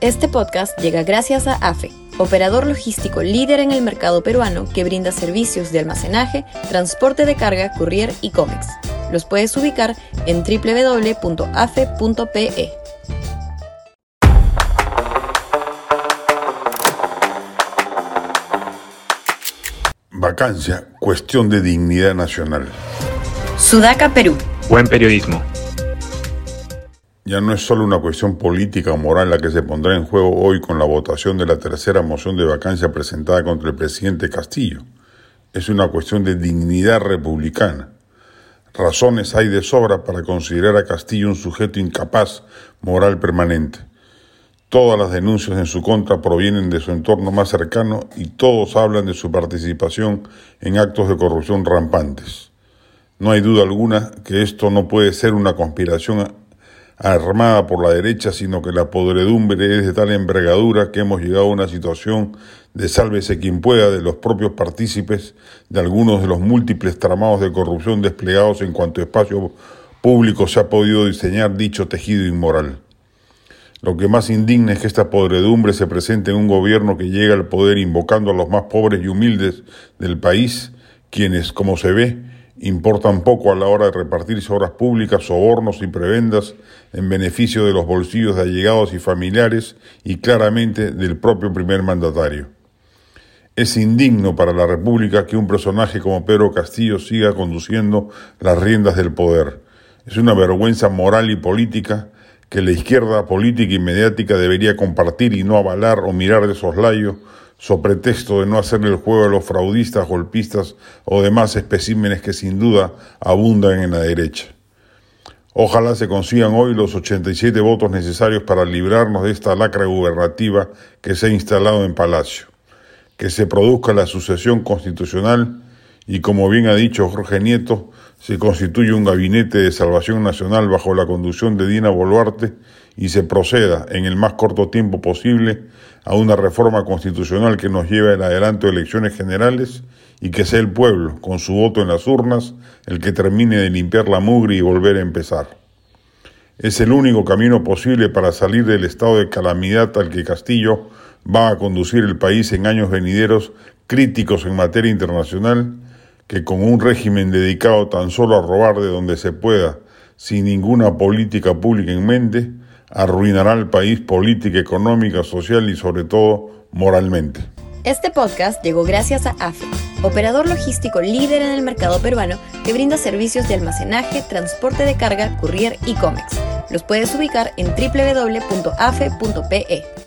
Este podcast llega gracias a AFE, operador logístico líder en el mercado peruano que brinda servicios de almacenaje, transporte de carga, courier y cómics. Los puedes ubicar en www.afe.pe. Vacancia, cuestión de dignidad nacional. Sudaca, Perú. Buen periodismo. Ya no es solo una cuestión política o moral la que se pondrá en juego hoy con la votación de la tercera moción de vacancia presentada contra el presidente Castillo. Es una cuestión de dignidad republicana. Razones hay de sobra para considerar a Castillo un sujeto incapaz moral permanente. Todas las denuncias en su contra provienen de su entorno más cercano y todos hablan de su participación en actos de corrupción rampantes. No hay duda alguna que esto no puede ser una conspiración armada por la derecha, sino que la podredumbre es de tal envergadura que hemos llegado a una situación de sálvese quien pueda de los propios partícipes de algunos de los múltiples tramados de corrupción desplegados en cuanto espacio público se ha podido diseñar dicho tejido inmoral. Lo que más indigna es que esta podredumbre se presente en un gobierno que llega al poder invocando a los más pobres y humildes del país, quienes, como se ve, importan poco a la hora de repartirse obras públicas, sobornos y prebendas en beneficio de los bolsillos de allegados y familiares y claramente del propio primer mandatario. Es indigno para la República que un personaje como Pedro Castillo siga conduciendo las riendas del poder. Es una vergüenza moral y política que la izquierda política y mediática debería compartir y no avalar o mirar de soslayo, so pretexto de no hacerle el juego a los fraudistas, golpistas o demás especímenes que sin duda abundan en la derecha. Ojalá se consigan hoy los 87 votos necesarios para librarnos de esta lacra gubernativa que se ha instalado en Palacio, que se produzca la sucesión constitucional y, como bien ha dicho Jorge Nieto, se constituye un gabinete de salvación nacional bajo la conducción de Dina Boluarte y se proceda en el más corto tiempo posible a una reforma constitucional que nos lleve en adelanto de elecciones generales y que sea el pueblo, con su voto en las urnas, el que termine de limpiar la mugre y volver a empezar. Es el único camino posible para salir del estado de calamidad al que Castillo va a conducir el país en años venideros críticos en materia internacional que con un régimen dedicado tan solo a robar de donde se pueda, sin ninguna política pública en mente, arruinará al país política, económica, social y sobre todo moralmente. Este podcast llegó gracias a AFE, operador logístico líder en el mercado peruano que brinda servicios de almacenaje, transporte de carga, courier y cómics. Los puedes ubicar en www.afe.pe.